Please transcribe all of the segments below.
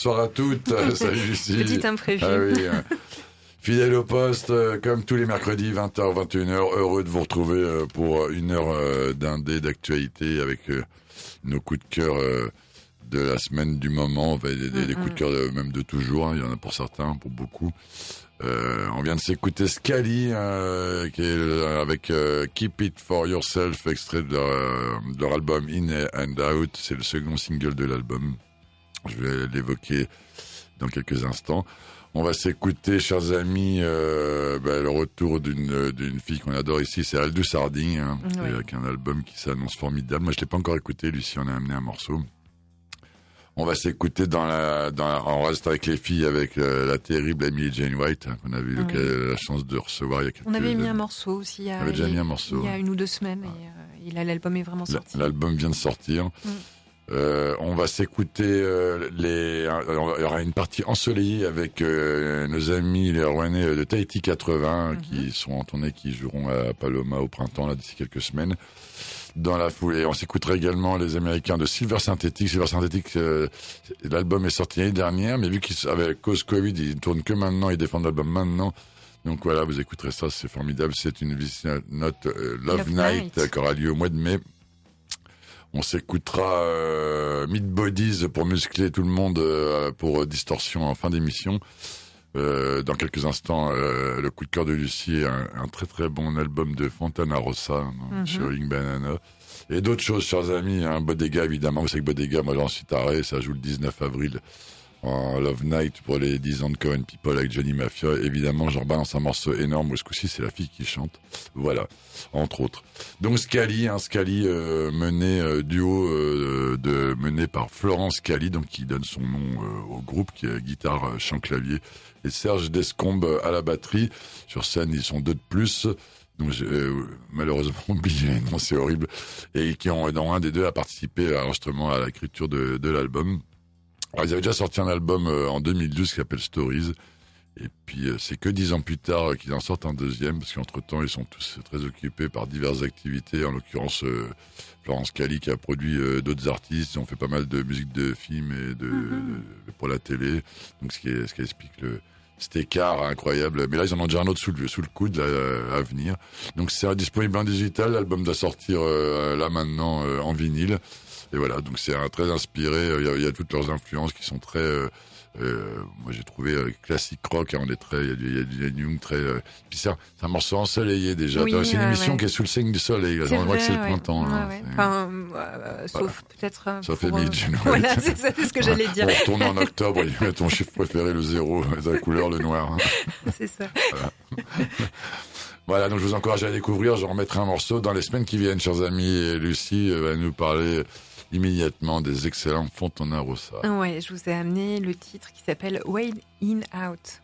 bonsoir à toutes. Salut Lucie. Petit imprévu. Ah oui, hein. Fidèle au poste, euh, comme tous les mercredis, 20h, 21h, heureux de vous retrouver euh, pour euh, une heure d'un dé d'actualité avec nos coups de cœur de la semaine, du moment, des, coups de cœur même de toujours, hein. il y en a pour certains, pour beaucoup. On vient de s'écouter Scali avec Keep It For Yourself, extrait de leur album In and Out, c'est le second single de l'album. Je vais l'évoquer dans quelques instants. On va s'écouter, chers amis, euh, bah, le retour d'une fille qu'on adore ici, c'est Aldous Harding, hein, Oui. avec un album qui s'annonce formidable. Moi, je l'ai pas encore écouté, Lucie en a amené un morceau. On va s'écouter dans la, dans la- on reste avec les filles avec euh, la terrible Emily Jane White, hein, qu'on avait eu Oui. la chance de recevoir il y a quelques On avait mis un morceau aussi il y a, On avait déjà il y a- mis un morceau, il y a une ou deux semaines et euh, a- l'album est vraiment sorti. L'album vient de sortir. Mm. Euh, on va s'écouter euh, les. alors, Il y aura une partie ensoleillée avec euh, nos amis les Rouennais de Tahiti 80 Mhm. qui sont en tournée, qui joueront à Paloma au printemps là d'ici quelques semaines. Dans la foulée, on s'écoutera également les Américains de Silver Synthetic. Silver Synthetic, euh, l'album est sorti l'année dernière, mais vu qu'avec cause Covid, ils tournent que maintenant, ils défendent l'album maintenant. Donc voilà, vous écouterez ça, c'est formidable. C'est une note euh, Love, Love Night, Night. euh, qui aura lieu au mois de mai. On s'écoutera euh, Meat Bodies pour muscler tout le monde euh, pour Distorsion en fin d'émission. Euh, dans quelques instants, euh, le coup de cœur de Lucie, un, un très très bon album de Fontana Rossa, Mhm. Showing Banana. Et d'autres choses, chers amis, hein, Bodega évidemment, vous savez que Bodega, moi j'en suis taré, ça joue le 19 avril en Love Night pour les 10 ans de Cohen People avec Johnny Mafia. Évidemment, j'en balance un morceau énorme, où ce coup-ci c'est la fille qui chante. Voilà, entre autres. Donc Scali, un Scali euh, mené euh, duo euh, de mené par Florence Scali, donc qui donne son nom euh, au groupe, qui est guitare, euh, chant, clavier, et Serge Descombes euh, à la batterie. Sur scène, ils sont deux de plus. Donc euh, malheureusement oublié, non c'est horrible, et qui ont dans un des deux a participé à l'enregistrement à l'écriture de, de l'album. Alors, ils avaient déjà sorti un album euh, en 2012 qui s'appelle Stories. Et puis euh, c'est que dix ans plus tard euh, qu'ils en sortent un deuxième, parce qu'entre temps ils sont tous très occupés par diverses activités. En l'occurrence, euh, Florence Cali qui a produit euh, d'autres artistes, ils ont fait pas mal de musique de films et de, de- pour la télé. Donc ce qui, est- ce qui explique le cet écart incroyable. Mais là ils en ont déjà un autre sous le, sous le coude là, à venir. Donc c'est disponible en digital. L'album doit sortir euh, là maintenant euh, en vinyle. Et voilà, donc c'est un très inspiré. euh, Il y, a, il y a toutes leurs influences qui sont très. euh, euh, moi j'ai trouvé euh, classique rock. Hein, on est très. Il y a du, il y a du Ian Young très. euh, puis c'est un, c'est un morceau ensoleillé déjà. Oui, c'est une émission ouais. qui est sous le signe du soleil. là. On voit que c'est le printemps. Là. Enfin, euh, sauf peut-être. Jane White. Voilà, c'est ça, c'est ce que j'allais dire. On retourne en octobre. Il met ton chiffre préféré le zéro, la couleur le noir. hein. C'est ça. Voilà, donc je vous encourage à découvrir. Je remettrai un morceau dans les semaines qui viennent, chers amis. Et Lucie va nous parler immédiatement des excellents Fontana Rossa. Ouais, je vous ai amené le titre qui s'appelle Wade In Out.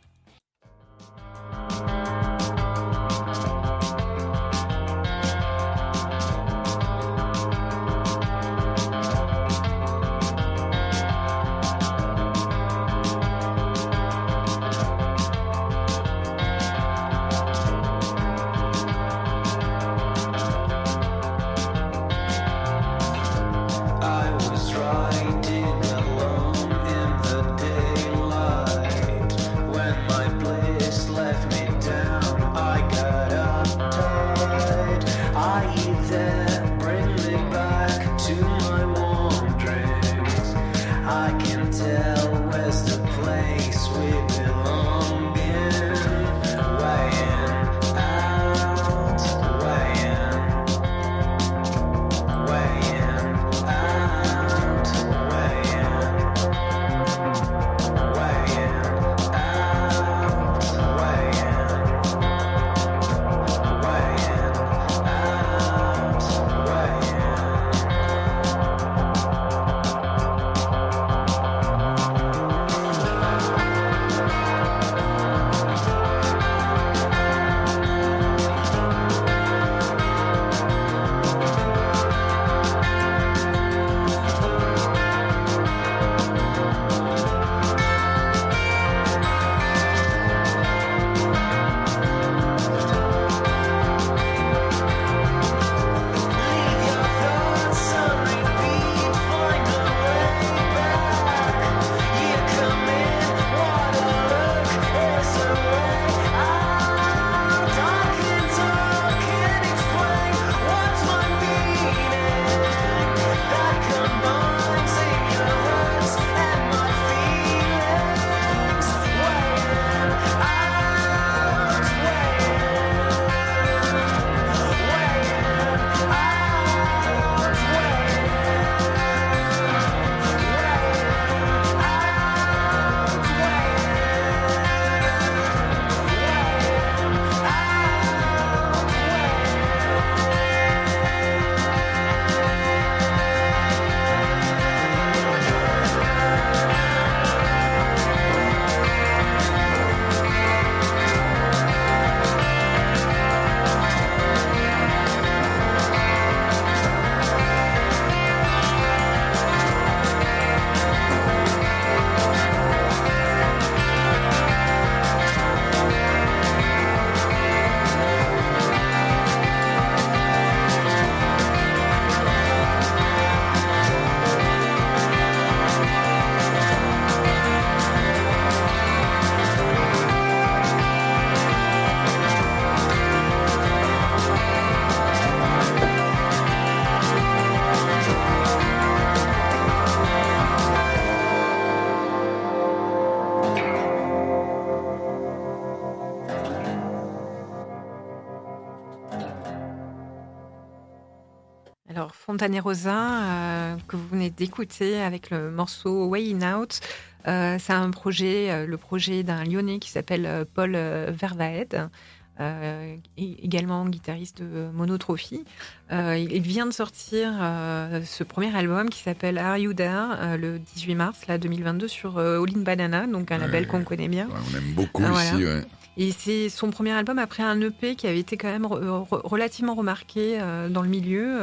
Alors, Fontanerosa, euh, que vous venez d'écouter avec le morceau Way In Out, euh, c'est un projet, euh, le projet d'un Lyonnais qui s'appelle euh, Paul Vervaed, euh, également guitariste de Monotrophy. Euh, il vient de sortir euh, ce premier album qui s'appelle Are You There le 18 mars là, 2022 sur All in Banana, donc un label qu'on connaît bien. Ouais, on aime beaucoup ici, voilà. ouais. Et c'est son premier album après un EP qui avait été quand même re- re- relativement remarqué dans le milieu.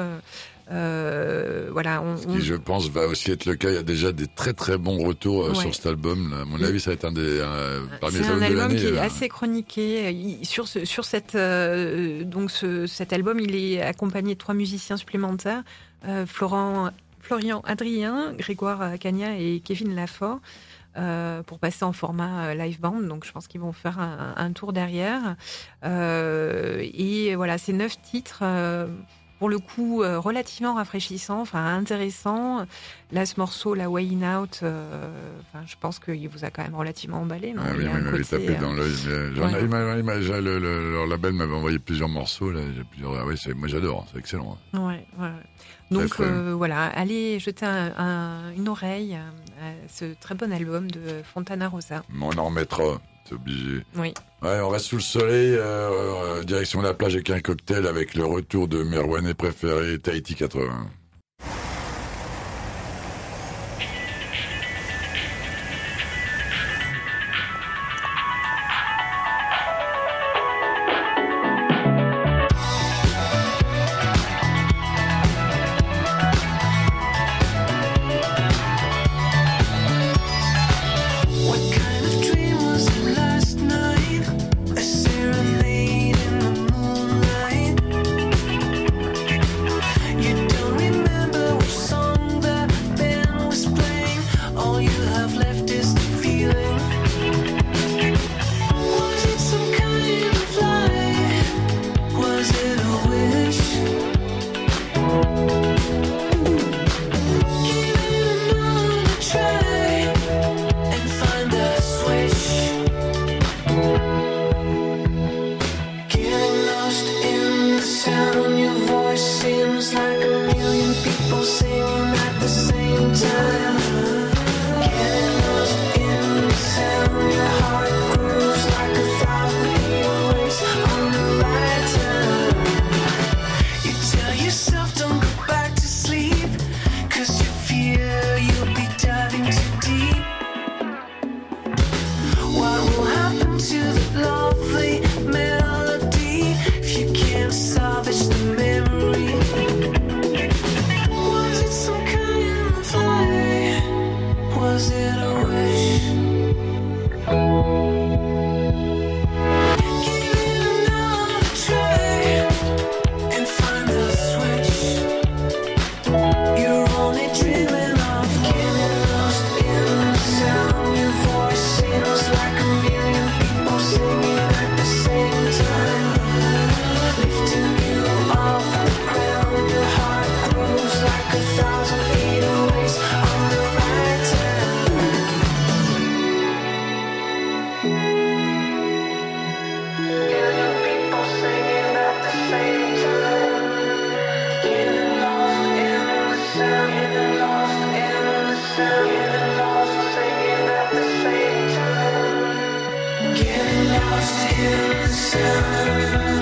Euh, euh, voilà, on, Ce on- qui, je pense, va aussi être le cas. Il y a déjà des très très bons retours euh, Ouais. sur cet album. À mon Oui. avis, ça va être un des euh, parmi c'est les un albums de album l'année. qui est là. assez chroniqué. Il- sur ce, sur cette euh, donc ce, cet album, il est accompagné de trois musiciens supplémentaires euh, Florent, Florian Adrien, Grégoire Cagna et Kevin Lafort. euh, pour passer en format euh, live band, donc je pense qu'ils vont faire un, un tour derrière. Euh, et voilà, c'est neuf titres, euh, pour le coup euh, relativement rafraîchissants, enfin intéressants. Là, ce morceau, la Way In Out, euh, enfin, je pense qu'il vous a quand même relativement emballé. non Ah oui, il m'avait tapé euh, dans l'œil. mais j'en ai- ouais. il m'a- il m'a- j'ai- le, le- leur label m'avait envoyé plusieurs morceaux. Là, j'ai plusieurs, ah oui, c'est- moi j'adore, c'est excellent. Ouais, ouais. Donc euh, voilà, allez jeter un- un- une oreille à ce très bon album de Fontana Rosa. On en remettra, obligé. Oui. Ouais, on reste sous le soleil, euh, euh, direction la plage avec un cocktail avec le retour de mes Rouennais préférés, Tahiti 80. Time. Getting lost in the sound.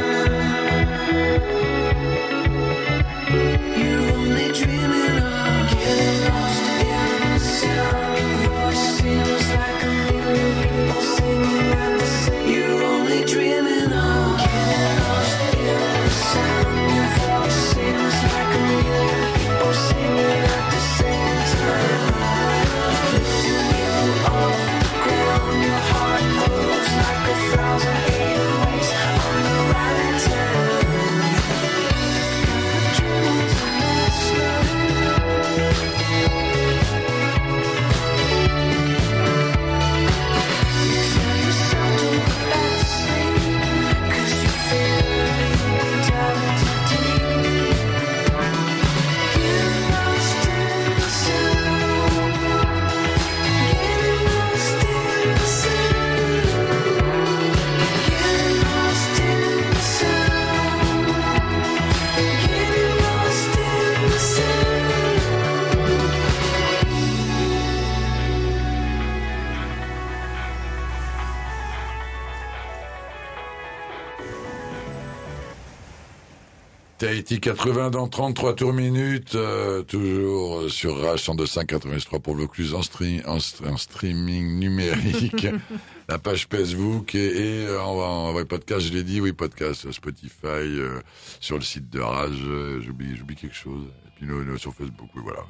Tahiti 80 dans 33 tours minutes, euh, toujours sur Rage 102.5 83 pour Vaucluse en, stream, en, st- en streaming numérique, la page Facebook et, et euh, en, en vrai podcast, je l'ai dit, oui podcast euh, Spotify, euh, sur le site de Rage, euh, j'oublie j'oublie quelque chose, et puis nous, nous, sur Facebook, oui voilà.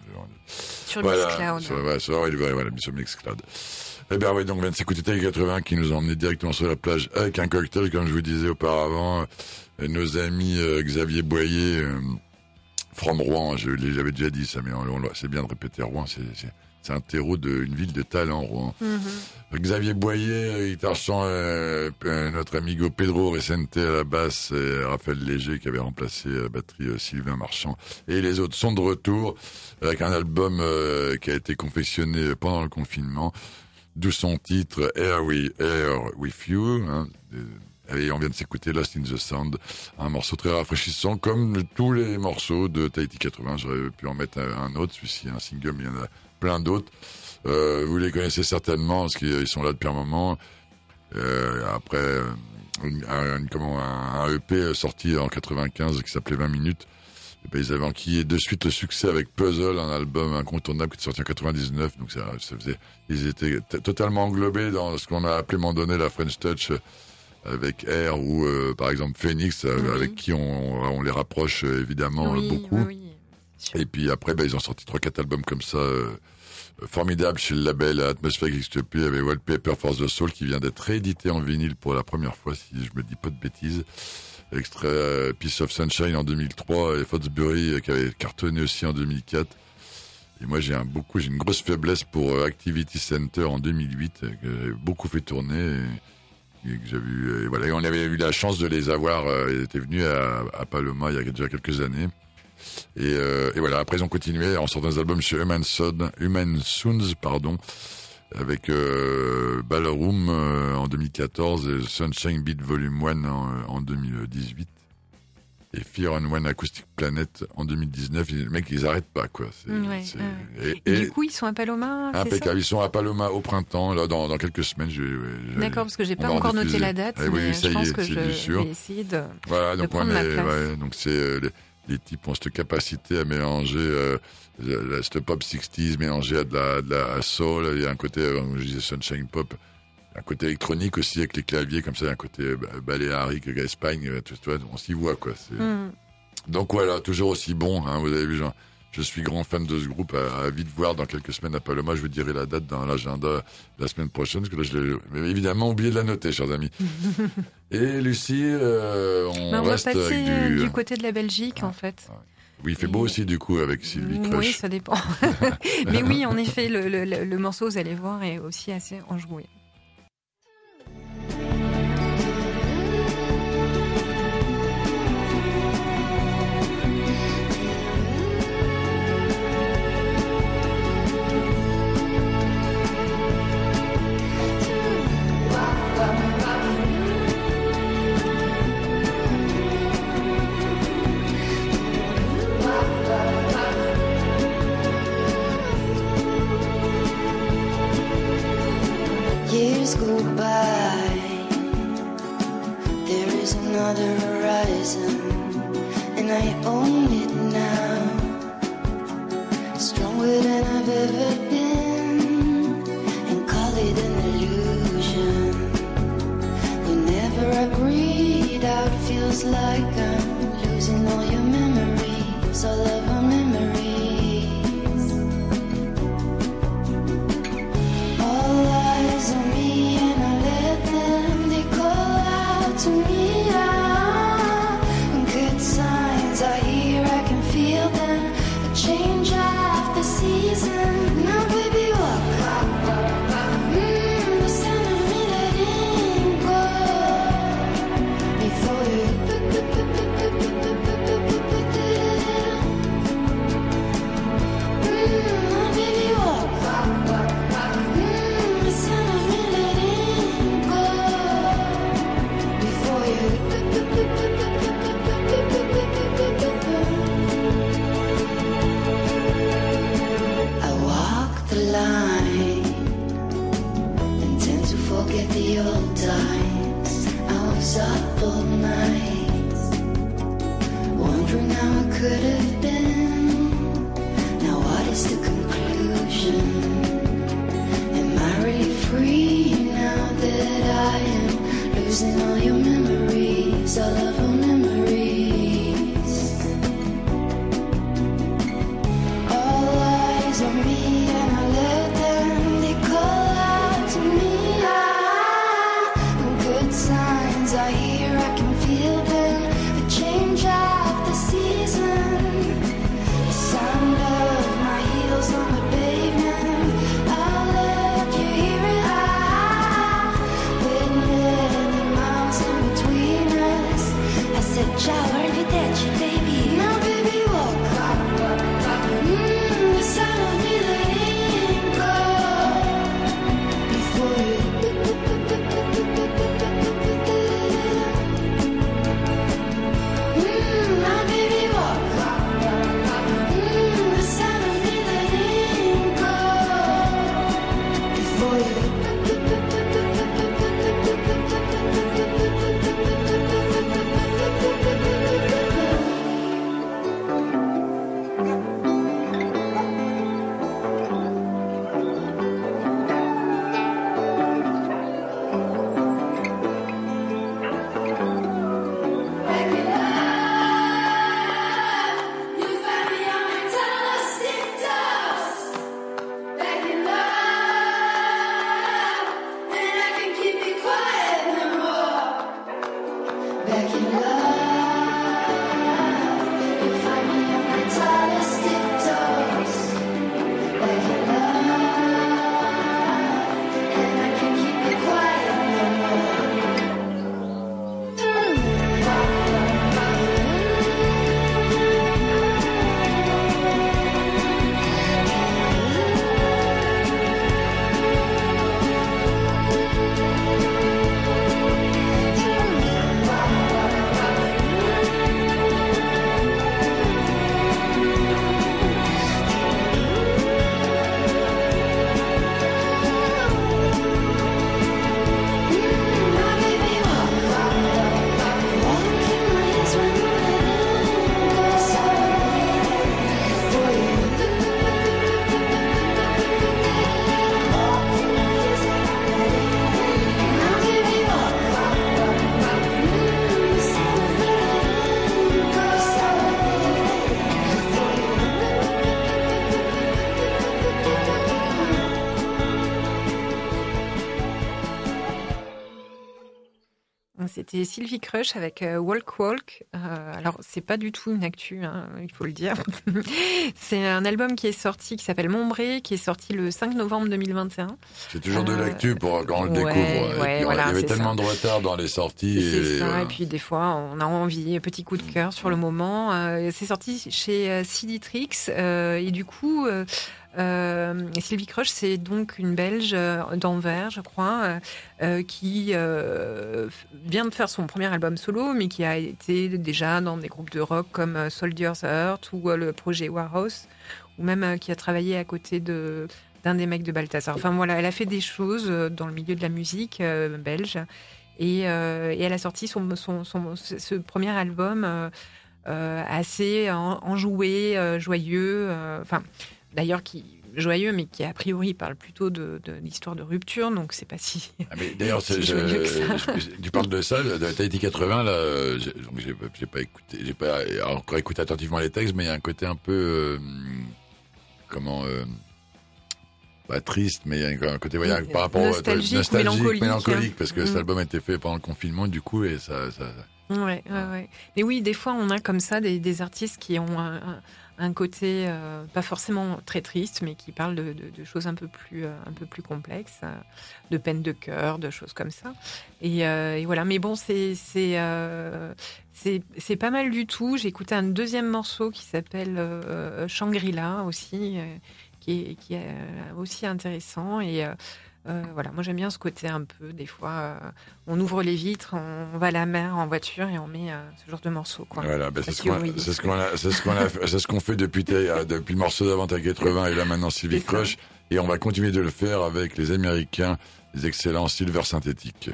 Sur Voilà, Mixcloud. sur, ouais, sur, ouais, voilà, sur Mixcloud. Eh bien oui, donc on vient de s'écouter Tahiti 80 qui nous a emmené directement sur la plage avec un cocktail, comme je vous disais auparavant. Euh, nos amis euh, Xavier Boyer, euh, from Rouen, je j'avais déjà dit ça, mais c'est bien de répéter Rouen, c'est un terreau d'une ville de talent, Rouen. Mhm. Xavier Boyer, guitare chant, euh, notre amigo Pedro Recente à la basse, et Raphaël Léger qui avait remplacé la batterie euh, Sylvain Marchand. Et les autres sont de retour avec un album euh, qui a été confectionné pendant le confinement, d'où son titre Air, We, Air With You. hein. Et on vient de s'écouter Lost in the Sound, un morceau très rafraîchissant, comme tous les morceaux de Tahiti 80. J'aurais pu en mettre un autre, celui-ci un single, mais il y en a plein d'autres. Euh, vous les connaissez certainement, parce qu'ils sont là depuis un moment. Euh, après, euh, une- un, comment, un, EP sorti en 95 qui s'appelait 20 minutes. Et ben, ils avaient enquillé de suite le succès avec Puzzle, un album incontournable qui est sorti en 99. Donc ça, ça faisait, ils étaient totalement englobés dans ce qu'on a appelé moment donné la French Touch avec Air ou euh, par exemple Phoenix, euh, Oui. avec qui on, on les rapproche euh, évidemment oui, beaucoup. oui. Et puis après, ben, ils ont sorti trois quatre albums comme ça, euh, formidables chez le label Atmosphère qui n'existe plus. Avait Wallpaper for the Soul qui vient d'être réédité en vinyle pour la première fois, si je me dis pas de bêtises. Extrait euh, Piece of Sunshine en 2003 et Foxbury euh, qui avait cartonné aussi en 2004. Et moi, j'ai un beaucoup, j'ai une grosse faiblesse pour euh, Activity Center en 2008 euh, que j'ai beaucoup fait tourner. Et que et voilà, et on avait eu la chance de les avoir. euh, ils étaient venus à, à Paloma il y a déjà quelques années. Et, euh, et voilà, après ils ont continué en sortant des albums chez Human, Son, Human Soons, pardon, avec euh, Ballroom euh, en 2014 et Sunshine Beat Volume 1 en, en 2018 et Fear on One Acoustic Planet en 2019. Et Les mecs, ils arrêtent pas, quoi. Ouais, ouais. et, Et, et du coup, ils sont à Paloma, impeccable. Ils sont à Paloma au printemps, là, dans, dans quelques semaines. Je, je- D'accord, parce que j'ai on pas encore noté la date, Eh oui, mais ça je y pense est, que je vais essayer de... Voilà, de donc on prendre ma est, place. ouais, donc c'est euh, les, les types ont cette capacité à mélanger euh, cette pop 60s mélangée à de la, de la soul. Il y a un côté, euh, comme je disais, sunshine pop, un côté électronique aussi avec les claviers comme ça, un côté euh, ba- baléarique, Espagne, euh, tu, tu vois, on s'y voit quoi. Hmm. Donc voilà, toujours aussi bon. Hein, vous avez vu. Je suis grand fan de ce groupe. À, à vite voir dans quelques semaines à Paloma. Je vous dirai la date dans l'agenda la semaine prochaine, parce que là, je l'ai mais évidemment oublié de la noter, chers amis. Et Lucie, euh, on, Mais on va reste passer avec euh, du. du côté de la Belgique, en fait. Oui, il fait beau aussi du coup avec Sylvie Oui, Crush. ça dépend. Mais oui, en effet, le, le- le- le morceau, vous allez voir, est aussi assez enjoué. C'était Sylvie Crush avec euh, Walk Walk. Euh, alors, c'est pas du tout une actu, hein, il faut le dire. c'est un album qui est sorti, qui s'appelle Mombré, qui est sorti le 5 novembre 2021. C'est toujours de Euh, l'actu pour quand on le ouais, découvre. Et ouais, puis, voilà, il y avait tellement ça. de retard dans les sorties. Et, ça, voilà. et puis des fois, on a envie, petit coup de cœur sur le moment. Euh, c'est sorti chez euh, Ciditrix, euh, et du coup, euh, euh, Sylvie Crush, c'est donc une Belge euh, d'Anvers, je crois, euh, euh, qui euh, vient de faire son premier album solo, mais qui a été déjà dans des groupes de rock comme euh, Soldier's Heart ou euh, le projet Warhouse, ou même euh, qui a travaillé à côté de d'un des mecs de Balthazar. Enfin voilà, elle a fait des choses euh, dans le milieu de la musique euh, belge. Et, euh, et elle a sorti son, son, son- ce premier album euh, euh, assez en- enjoué, euh, joyeux. euh, Enfin, d'ailleurs, qui joyeux, mais qui a priori parle plutôt de, de l'histoire de rupture. Donc, c'est pas si. Ah, mais d'ailleurs, Si tu parles de ça, de Tahiti 80, là, j'ai- donc j'ai j'ai pas écouté, j'ai pas encore écouté attentivement les textes, mais il y a un côté un peu, euh, comment, euh, pas triste, mais il y a un côté, voilà, Oui, par rapport nostalgique, nostalgique, mélancolique, mélancolique, hein. parce que Mm. cet album a été fait pendant le confinement, du coup, et ça, ça, Ouais, ouais, ouais. Mais oui, des fois, on a comme ça des, des artistes qui ont un, un- un côté euh, pas forcément très triste, mais qui parlent de, choses un peu plus, euh, un peu plus complexes, euh, de peine de cœur, de choses comme ça. Et, voilà. Mais bon, c'est c'est c'est pas mal du tout. J'ai écouté un deuxième morceau qui s'appelle Shangri-La aussi, qui est qui est aussi intéressant et euh, voilà, moi j'aime bien ce côté un peu, des fois, euh, on ouvre les vitres, on va à la mer en voiture et on met euh, ce genre de morceaux. Quoi. Voilà, c'est ce qu'on ce ce fait- depuis, ta- depuis le morceau d'avant ta 80 et là maintenant Sylvie. Crush. Et on va continuer de le faire avec les Américains, les excellents Silver Synthétiques.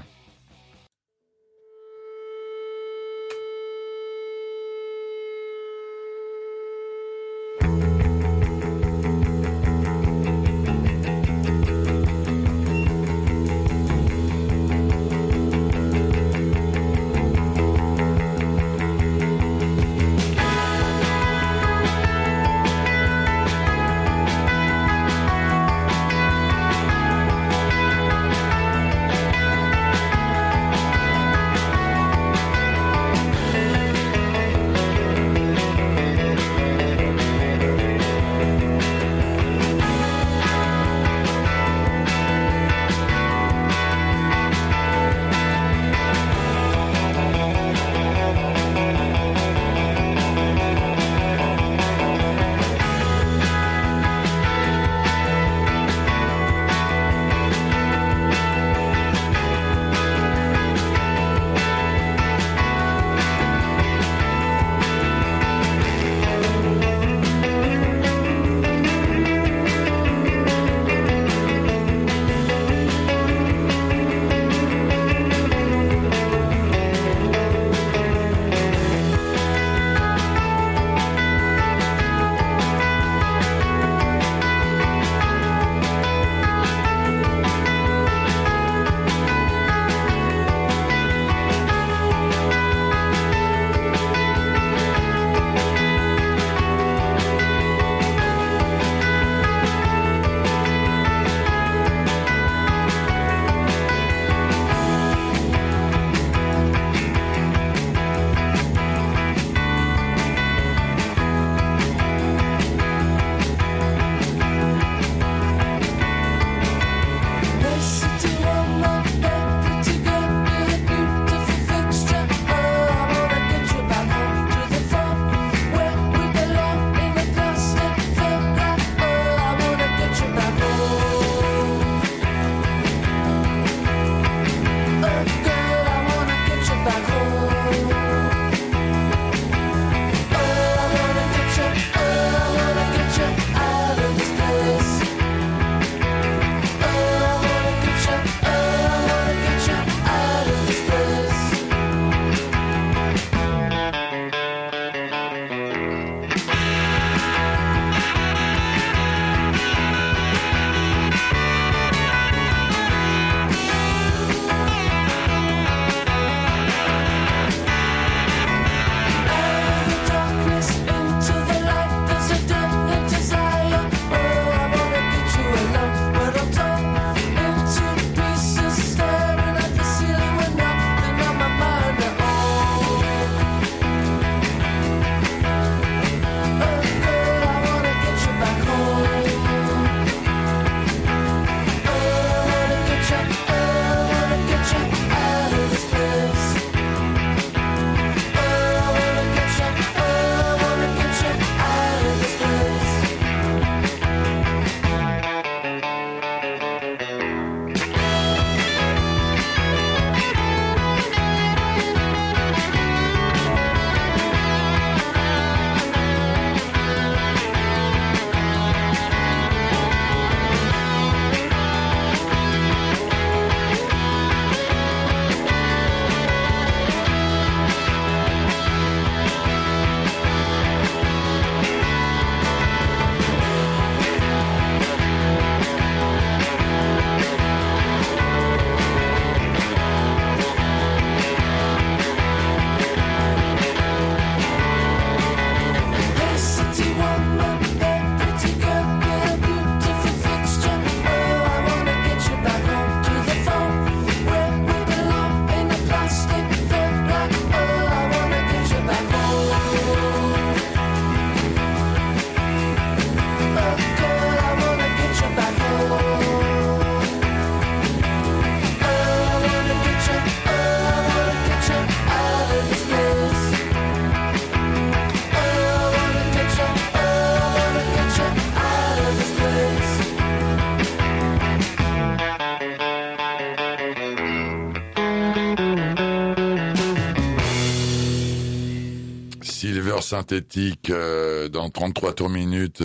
Synthétique euh, dans 33 tours minutes.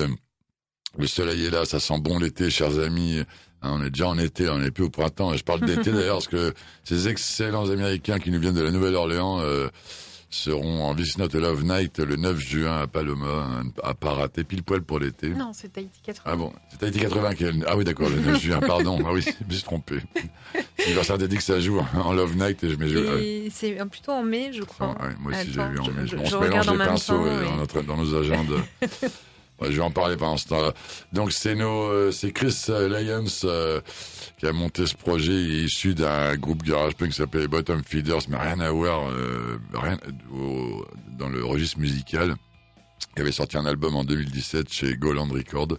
Le soleil est là, ça sent bon l'été, chers amis. Hein, on est déjà en été, on n'est plus au printemps. Et je parle d'été d'ailleurs parce que ces excellents Américains qui nous viennent de la Nouvelle-Orléans euh, seront en This Not a Love Night le 9 juin à Paloma, à pas rater, pile poil pour l'été. Non, c'est Tahiti 80. Ah bon, c'est Tahiti 80 qui est... Ah oui, d'accord, le 9 juin, pardon. Ah oui, je me suis trompé. Silver synthétique, ça joue en Love Night et je mets... Et c'est euh, plutôt en mai, je crois. Ah ouais, moi aussi j'ai vu en mai. je- on je se mélange les pinceaux temps, euh, dans, notre, dans nos agendas. Je vais en parler pendant ce temps-là. Donc c'est nos, euh, c'est Chris euh, Lyons euh, qui a monté ce projet. Il est issu d'un groupe garage punk qui s'appelle les Bottom Feeders, mais rien à voir euh, rien, dans le registre musical. Il avait sorti un album en 2017 chez Goland Records.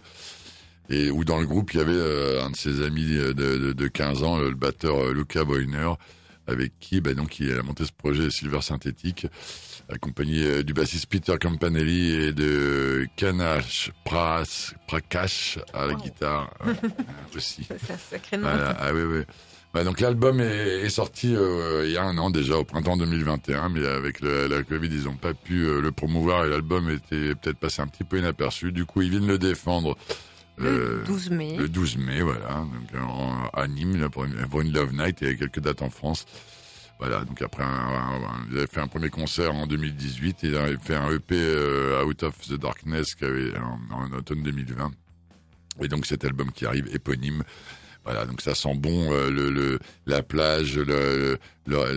Et où dans le groupe, il y avait euh, un de ses amis de, de, de 15 ans, le batteur euh, Luca Boyner, avec qui bah, donc, il a monté ce projet Silver Synthétique, accompagné euh, du bassiste Peter Campanelli et de Kanash Pras, Prakash à la Wow. guitare euh, aussi. C'est un sacré nom. Voilà, ah oui, oui. Ouais, donc l'album est, est sorti euh, il y a un an déjà, au printemps 2021, mais avec le- la Covid, ils n'ont pas pu euh, le promouvoir et l'album était peut-être passé un petit peu inaperçu. Du coup, ils viennent le défendre Le 12 mai. le 12 mai, voilà, donc à Nîmes là, pour, une, pour une Love Night et quelques dates en France. Voilà, donc après, un, un- il avait fait un premier concert en 2018, il avait fait un EP euh, Out of the Darkness avait, en, en automne 2020. Et donc cet album qui arrive éponyme. Voilà, donc ça sent bon euh, le, le la plage, le,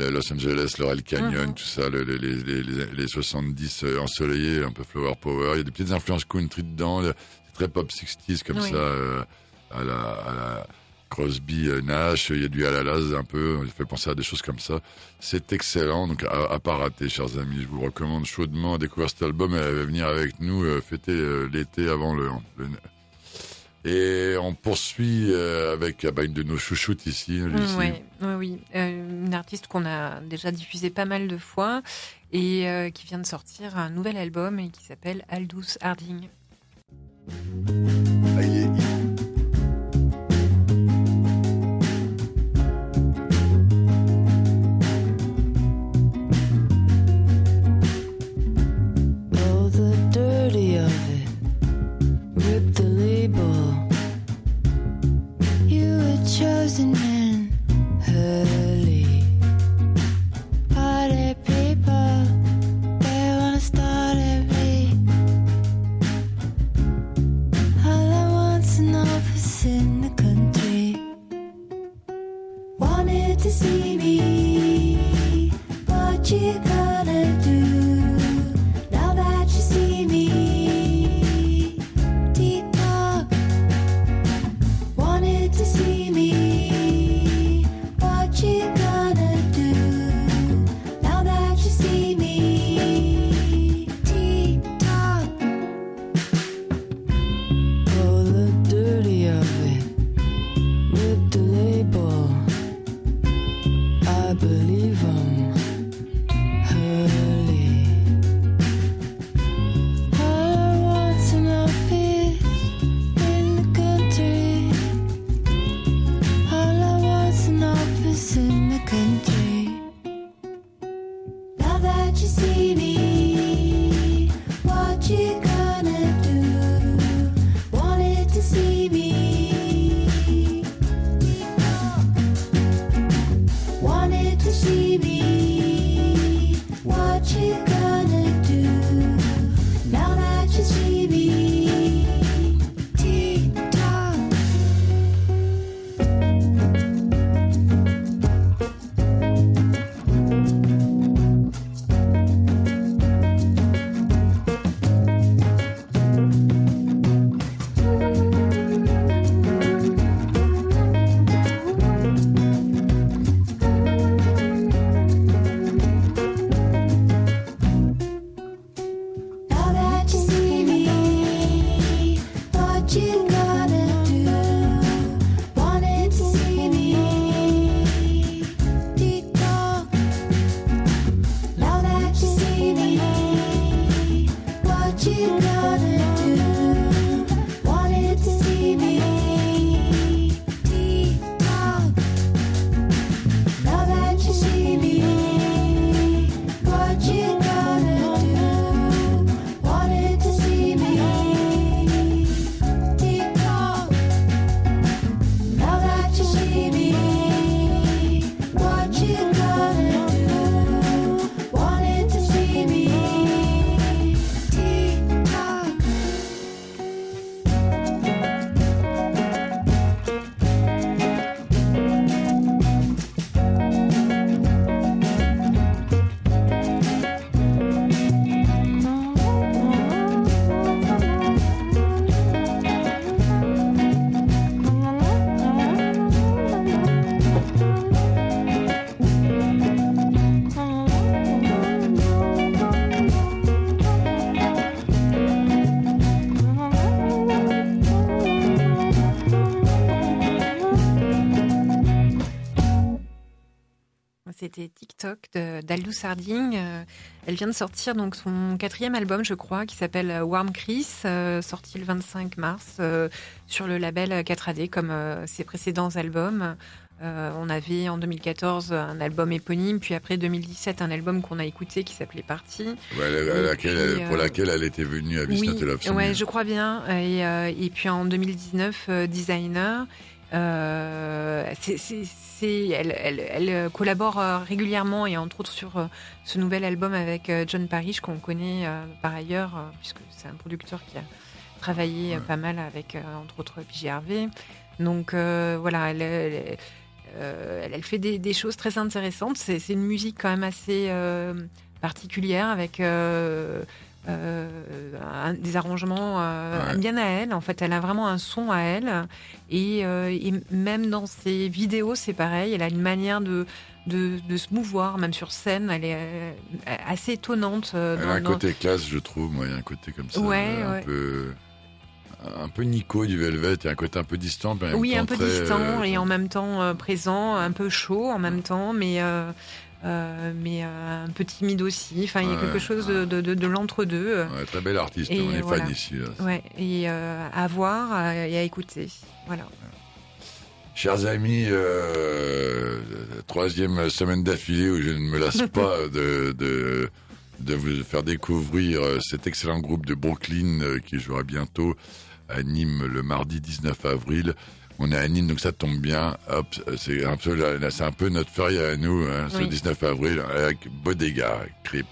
Los Angeles, Laurel Canyon, Mhm. tout ça, le- le- les, les, les, les 70 euh, ensoleillés, un peu flower power. Il y a des petites influences country dedans. Très pop 60s comme Oui. ça, euh, à la, à la Crosby, euh, Nash. Il y a du Alalaz un peu. Il fait penser à des choses comme ça. C'est excellent. Donc à, à pas rater, chers amis. Je vous recommande chaudement à découvrir cet album et à venir avec nous euh, fêter euh, l'été avant le, le et on poursuit avec ah bah, une de nos chouchoutes ici, Lucie. Oui, oui, oui. Euh, une artiste qu'on a déjà diffusée pas mal de fois et euh, qui vient de sortir un nouvel album et qui s'appelle Aldous Harding. Ah, il TikTok d'Aldous Sarding. Euh, elle vient de sortir donc son quatrième album, je crois, qui s'appelle euh, Warm Chris, euh, sorti le 25 mars sur le label 4AD comme ses précédents albums. Euh, on avait en 2014 un album éponyme, puis après 2017 un album qu'on a écouté qui s'appelait Party. Ouais, pour euh, laquelle elle était venue à Oui, Song. ouais, je crois bien. Et, euh, et puis en 2019, euh, designer. C'est- c'est- elle, elle- elle collabore euh, régulièrement et entre autres sur euh, ce nouvel album avec euh, John Parrish qu'on connaît euh, par ailleurs euh, puisque c'est un producteur qui a travaillé euh, Ouais. pas mal avec euh, entre autres PJ Harvey. Donc euh, voilà, elle, elle- euh, elle- elle fait des, des choses très intéressantes. C'est c'est une musique quand même assez euh, particulière avec euh, euh, des arrangements euh, Ouais. bien à elle. En fait, elle a vraiment un son à elle. Et, euh, et même dans ses vidéos, c'est pareil. Elle a une manière de, de, de se mouvoir, même sur scène. Elle est assez étonnante. Elle dans- a un dans- côté classe, je trouve. Moi, il y a un côté comme ça. Ouais, un ouais. peu. Un peu Nico du Velvet, a un côté un peu distant. Oui, un peu distant euh, et en même temps euh, présent, un peu chaud en même temps, mais, euh, euh, mais euh, un peu timide aussi. Enfin, il y a Ouais, quelque chose de, de, de- de l'entre-deux. ouais, très bel artiste, Et on est voilà. fan ici. là. Ouais, et euh, à voir et à écouter. Voilà. Chers amis, troisième semaine d'affilée où je ne me lasse pas de, de, de vous faire découvrir cet excellent groupe de Brooklyn qui jouera bientôt à Nîmes le mardi 19 avril. On est à Nîmes, donc ça tombe bien. Hop, c'est un peu, la- c'est un peu notre ferie à nous, hein, ce Oui. 19 avril, avec Bodega, Crip.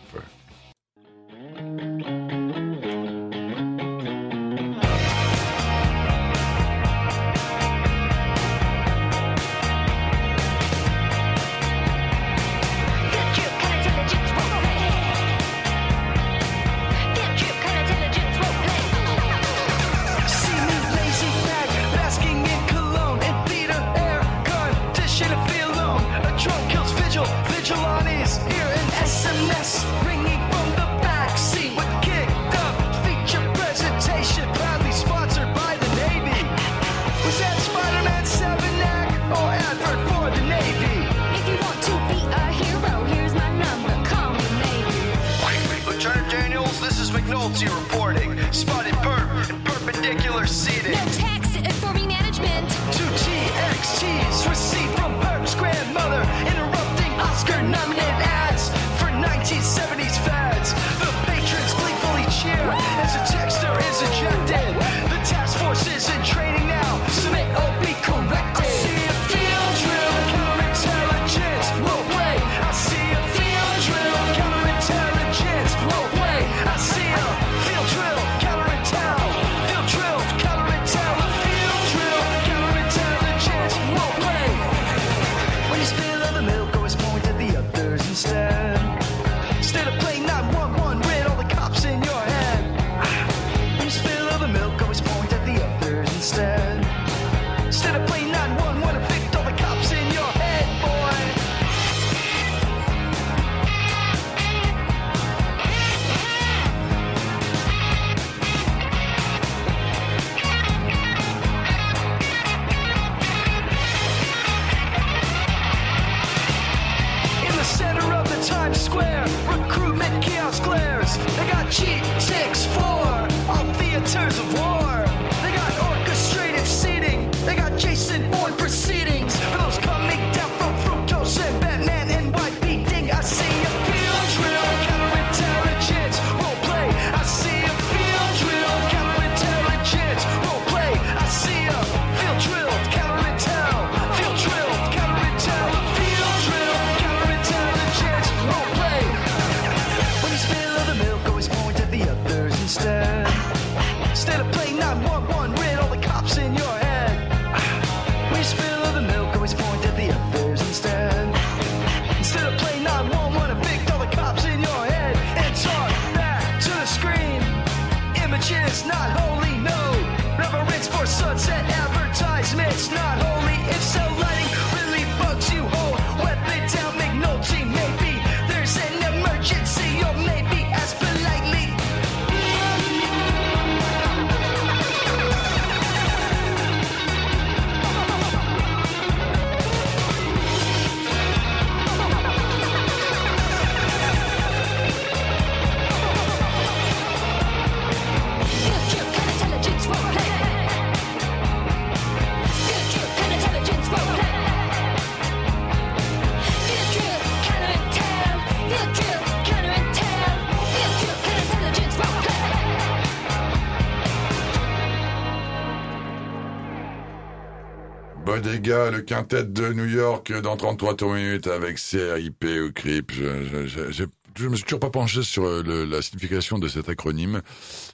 Bodega, le quintet de New York dans 33 tours minutes avec CRIP ou CRIP. Je, je, je, je- je me suis toujours pas penché sur euh, le- la signification de cet acronyme.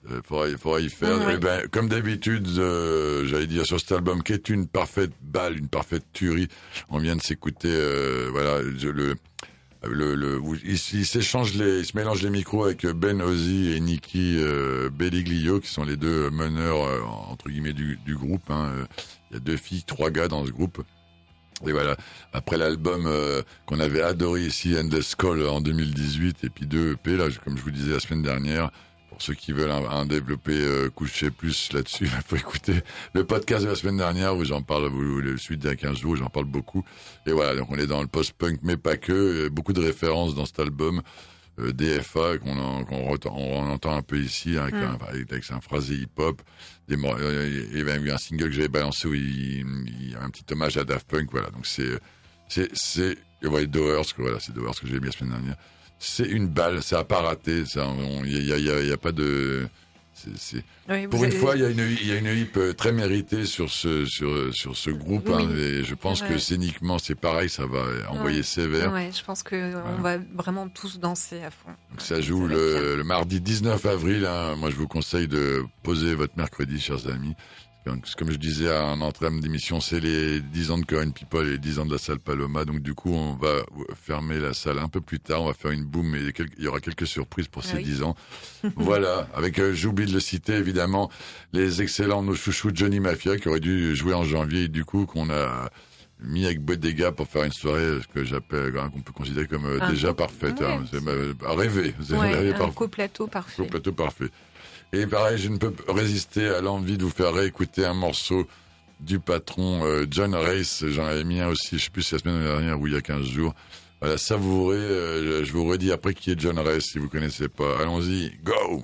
Euh, faudra, y- faudra y faire. Eh ben, comme d'habitude, euh, j'allais dire sur cet album qui est une parfaite balle, une parfaite tuerie. On vient de s'écouter, euh, voilà, le, le, le, ils ils s'échangent les, ils se mélangent les micros avec Ben Ozzy et Nicky euh, Belliglio, qui sont les deux meneurs euh, entre guillemets du, du groupe. hein. Euh, Il y a deux filles, trois gars dans ce groupe. Et voilà, après l'album euh, qu'on avait adoré ici, Endless Call en 2018, et puis deux EP, là, comme je vous disais la semaine dernière, pour ceux qui veulent un, un développer euh, coucher plus là-dessus, il faut écouter le podcast de la semaine dernière où j'en parle, le suite a 15 jours, j'en parle beaucoup. Et voilà, donc on est dans le post-punk, mais pas que. beaucoup de références dans cet album. euh, DFA qu'on en- on entend un peu ici hein, avec, Mm. un, avec, un phrasé hip-hop. Euh, Il y avait eu un single que j'avais balancé où il, il y a un petit hommage à Daft Punk. Voilà, donc c'est c'est c'est ouais, Doors, que voilà, c'est Doors que j'ai mis la semaine dernière. C'est une balle, c'est à pas rater. ça, Il y a, y, a, y a pas de Oui, pour une fois, il y a une, il y a une hip euh, très méritée sur ce, sur, sur ce groupe. hein, Oui. et je pense que scéniquement, c'est pareil, ça va envoyer Ouais. sévère. Ouais, je pense que on va vraiment tous danser à fond. Donc ça joue le, le mardi 19 avril. hein. Moi, je vous conseille de poser votre mercredi, chers amis. Donc, comme je disais en entrée d'émission, c'est les 10 ans de Corinne People et les 10 ans de la salle Paloma. Donc, du coup, on va fermer la salle un peu plus tard. On va faire une boum et il y aura quelques surprises pour Ah ces oui. 10 ans. voilà. Avec, euh, j'oublie de le citer, évidemment, les excellents, nos chouchous Johnny Mafia qui auraient dû jouer en janvier et du coup, qu'on a mis avec Bodega pour faire une soirée que j'appelle, hein, qu'on peut considérer comme euh, Un déjà parfaite. Ouais. hein. C'est euh, rêver. C'est Ouais, un parfait. co-plateau parfait. Au plateau parfait. Et pareil, je ne peux résister à l'envie de vous faire réécouter un morceau du patron euh, John Race. J'en avais mis un aussi, je sais plus si la semaine dernière ou il y a 15 jours. Voilà, savourez. euh, je vous redis après qui est John Race si vous connaissez pas. Allons-y, go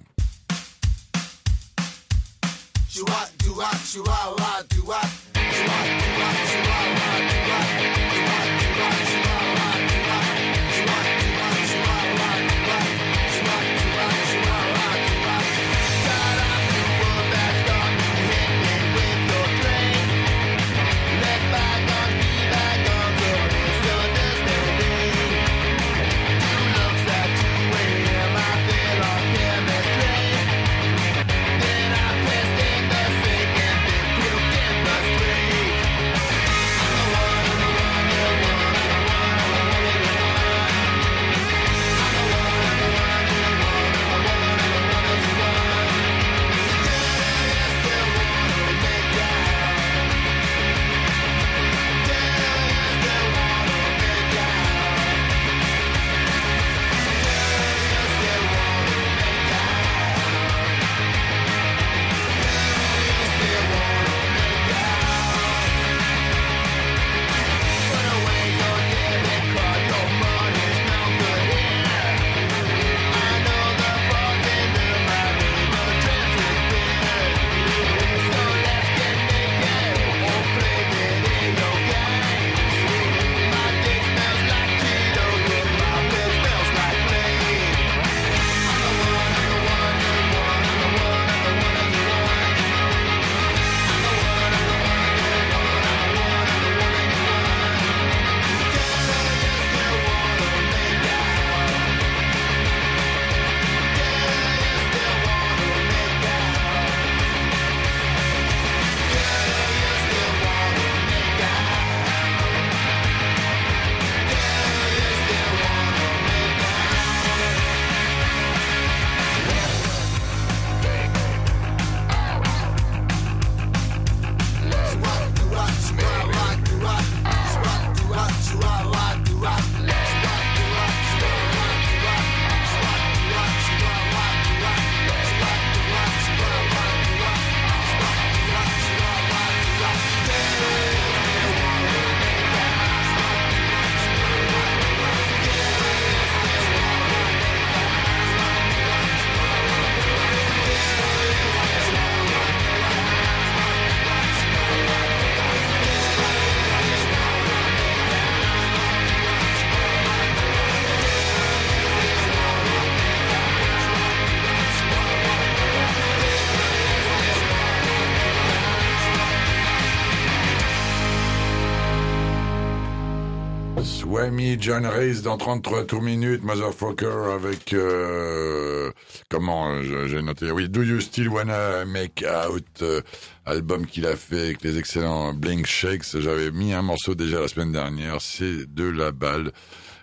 John Hayes dans 33 tours minutes, Motherfucker avec euh, comment j'ai noté oui Do You Still Wanna Make Out euh, album qu'il a fait avec les excellents Blink Shakes. J'avais mis un morceau déjà la semaine dernière, c'est de la balle.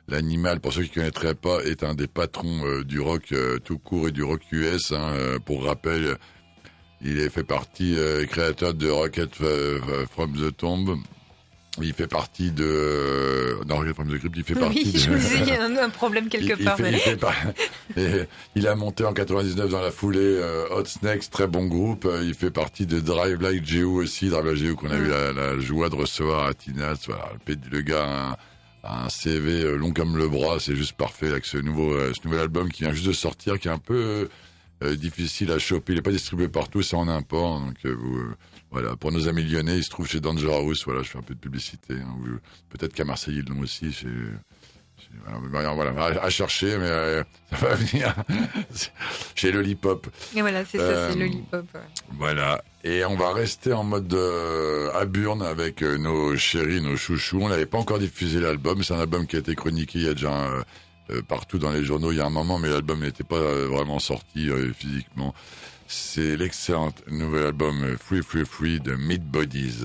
L'animal, pour ceux qui ne connaîtraient pas, est un des patrons euh, du rock tout court et du rock US. hein, pour rappel, il est fait partie créateur de Rocket from the Tomb. Il fait partie de non Rocket from the Crypt. Il fait partie Oui, de je me disais, il y a un, un problème quelque il, il part. fait- mais- il fait par- et il a monté en 99 dans la foulée euh, Hot Snakes, très bon groupe. Euh, Il fait partie de Drive Like Geo aussi, Drive Like Geo qu'on a eu la, la joie de recevoir à Tinas. Voilà, le, gars a un, CV euh, long comme le bras, c'est juste parfait avec ce nouveau, ce nouvel album qui vient juste de sortir, qui est un peu euh, difficile à choper. Il n'est pas distribué partout, c'est en import. Donc euh, vous, voilà, pour nos amis lyonnais, il se trouve chez Dangerous. Voilà, je fais un peu de publicité. hein. Peut-être qu'à Marseille ils l'ont aussi. Chez, voilà, voilà, à, chercher, mais euh, ça va venir chez Lollipop. Et voilà, c'est ça, Euh, c'est le hip-hop. ouais. Voilà. Et on va rester en mode euh, à Burne avec euh, nos chéris, nos chouchous. On n'avait pas encore diffusé l'album. C'est un album qui a été chroniqué il y a déjà euh, euh, partout dans les journaux il y a un moment, mais l'album n'était pas euh, vraiment sorti euh, physiquement. C'est l'excellent nouvel album Free Free Free de Meat Bodies.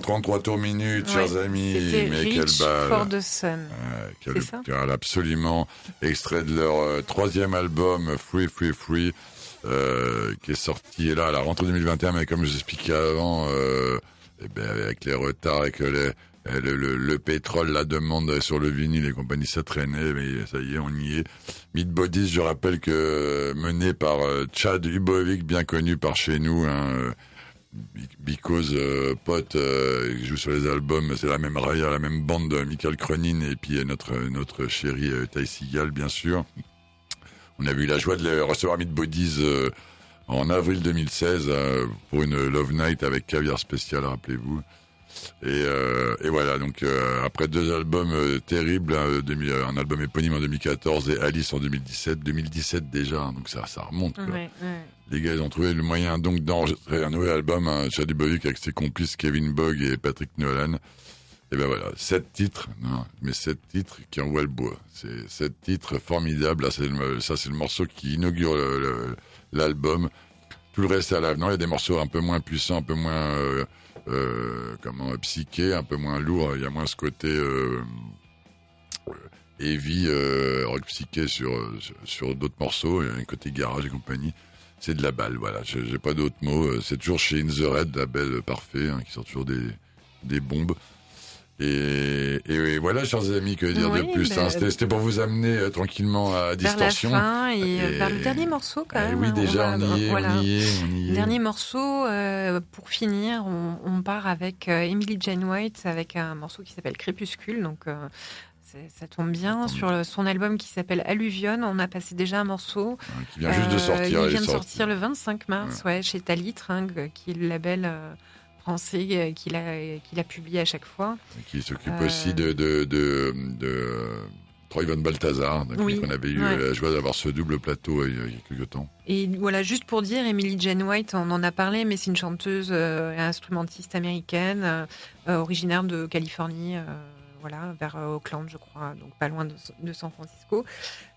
33 tours minutes, chers amis. Mais Rich, quelle balle. Ford Sun. Quel balle absolument. Extrait de leur euh, troisième album, Free, Free, Free, euh, qui est sorti là à la rentrée 2021. Mais comme je vous expliquais avant, euh, eh ben, avec les retards, avec les, eh, le, pétrole, la demande sur le vinyle et compagnie, ça traînait, mais ça y est, on y est. Midbodies, je rappelle que mené par Chad Hubovic, bien connu par chez nous, hein, Because euh, Pot euh, joue sur les albums, c'est la même raille, la même bande de Michael Cronin et puis euh, notre notre chéri euh, Ty Seagal, bien sûr. On a eu la joie de les recevoir Meat Bodies euh, en avril 2016 euh, pour une Love Night avec caviar spécial, rappelez-vous. Et, euh, et voilà, donc euh, après deux albums euh, terribles, hein, demi- un album éponyme en 2014 et Alice en 2017, 2017 déjà, hein, donc ça ça remonte. quoi. Ouais, ouais. Les gars, ils ont trouvé le moyen donc d'enregistrer un nouvel album, un Chad Bovic avec ses complices Kevin Bogg et Patrick Nolan. Et ben voilà, sept titres, non, mais sept titres qui envoient le bois. C'est sept titres formidables. Là, c'est le- ça, c'est le morceau qui inaugure l'album. Tout le reste est à l'avenant. Il y a des morceaux un peu moins puissants, un peu moins euh, comment psyché, un peu moins lourd. Il y a moins ce côté euh, euh, heavy, euh, rock psyché sur sur, d'autres morceaux. Il y a un côté garage et compagnie. C'est de la balle, voilà. J'ai pas d'autres mots. C'est toujours chez In The Red, label parfait, hein, qui sort toujours des des bombes. Et, et voilà, chers amis, que dire Oui, de plus hein. C'était pour vous amener euh, tranquillement à Vers la Distorsion. fin et, euh, Et- vers le dernier morceau quand Eh même. oui, déjà, on, va- y est, voilà. on y est, on y est. Dernier morceau, euh, pour finir, on, on part avec euh, Emily Jane White avec un morceau qui s'appelle Crépuscule. Donc ça tombe bien. Sur son album qui s'appelle Alluvion, on a passé déjà un morceau. qui vient juste de sortir. Il vient de sortir le 25 mars, ouais, chez Talitre, hein, qui est le label français euh, qu'il a, qu'il a publié à chaque fois. qui s'occupe Euh, aussi de, de, de, de Troy Van Balthazar, Oui, qu'on avait eu ouais. la joie d'avoir ce double plateau euh, il y a quelques temps. Et voilà, juste pour dire, Emily Jane White, on en a parlé, mais c'est une chanteuse euh, et instrumentiste américaine, euh, euh, originaire de Californie, euh, voilà, vers euh, Oakland, je crois, donc pas loin de, de San Francisco,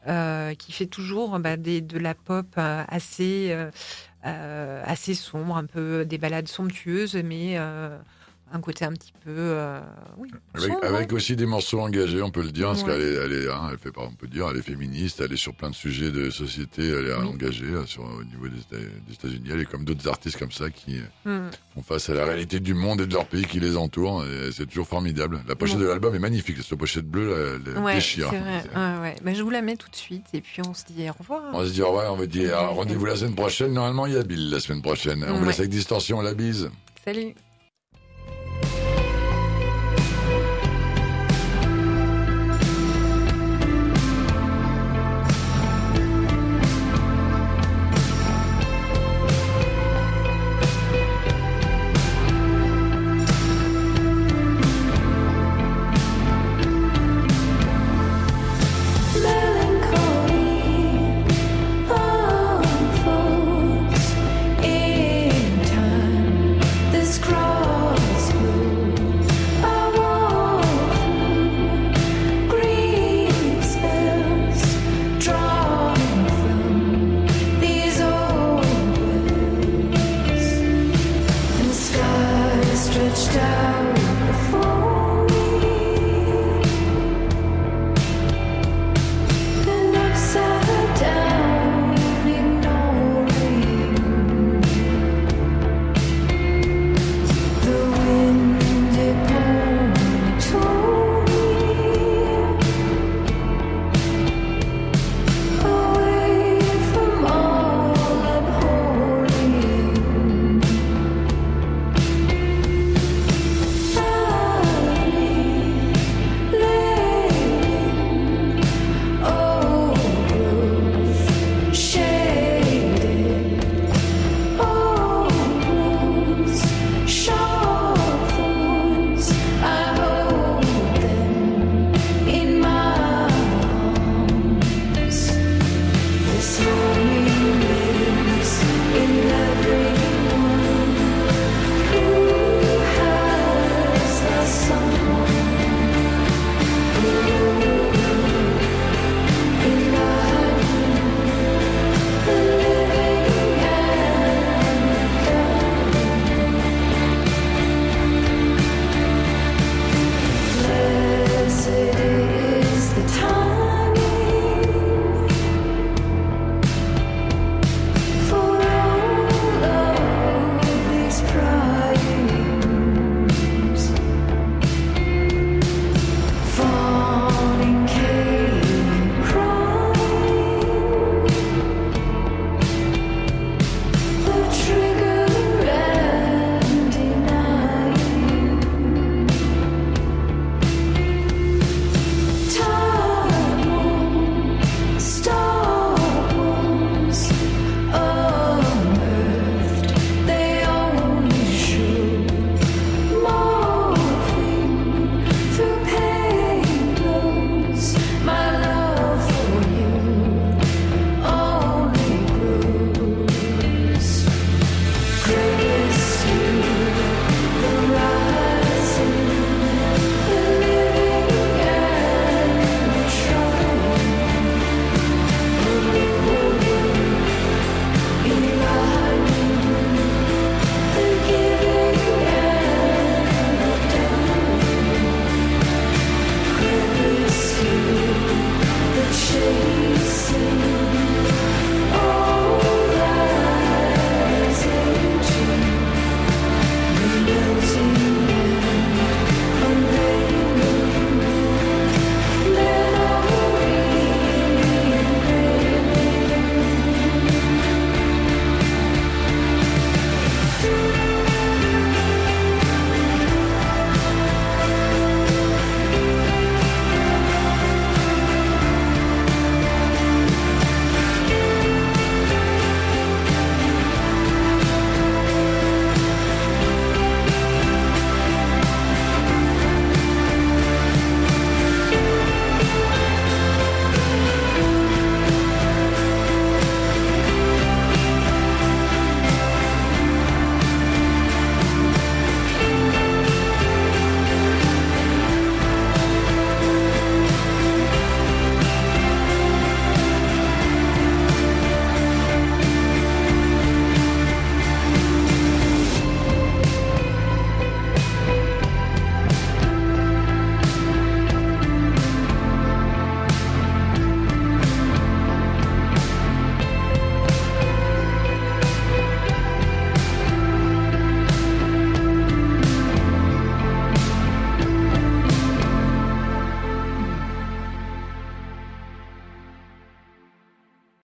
euh, qui fait toujours bah, des, de la pop euh, assez, euh, euh, assez sombre, un peu des ballades somptueuses, mais euh, un côté un petit peu, euh, oui, Avec, sombre, avec aussi des morceaux engagés, on peut le dire, parce Ouais. qu'elle est, elle est, hein, elle fait, on peut dire, elle est féministe, elle est sur plein de sujets de société, elle est Oui. engagée euh, sur, au niveau des, des États-Unis. Elle est comme d'autres artistes comme ça qui euh, Mm. font face à la réalité du monde et de leur pays qui les entoure. C'est toujours formidable. La pochette Bon. de l'album est magnifique. Cette pochette bleue, elle, elle Ouais, déchire. vrai. Ouais, ouais. Bah, je vous la mets tout de suite et puis on se dit au revoir. On se dit au revoir, on dit Ouais. ah, rendez-vous la semaine prochaine. Normalement, il y a Bill la semaine prochaine. On vous laisse avec distorsion, la bise. Salut.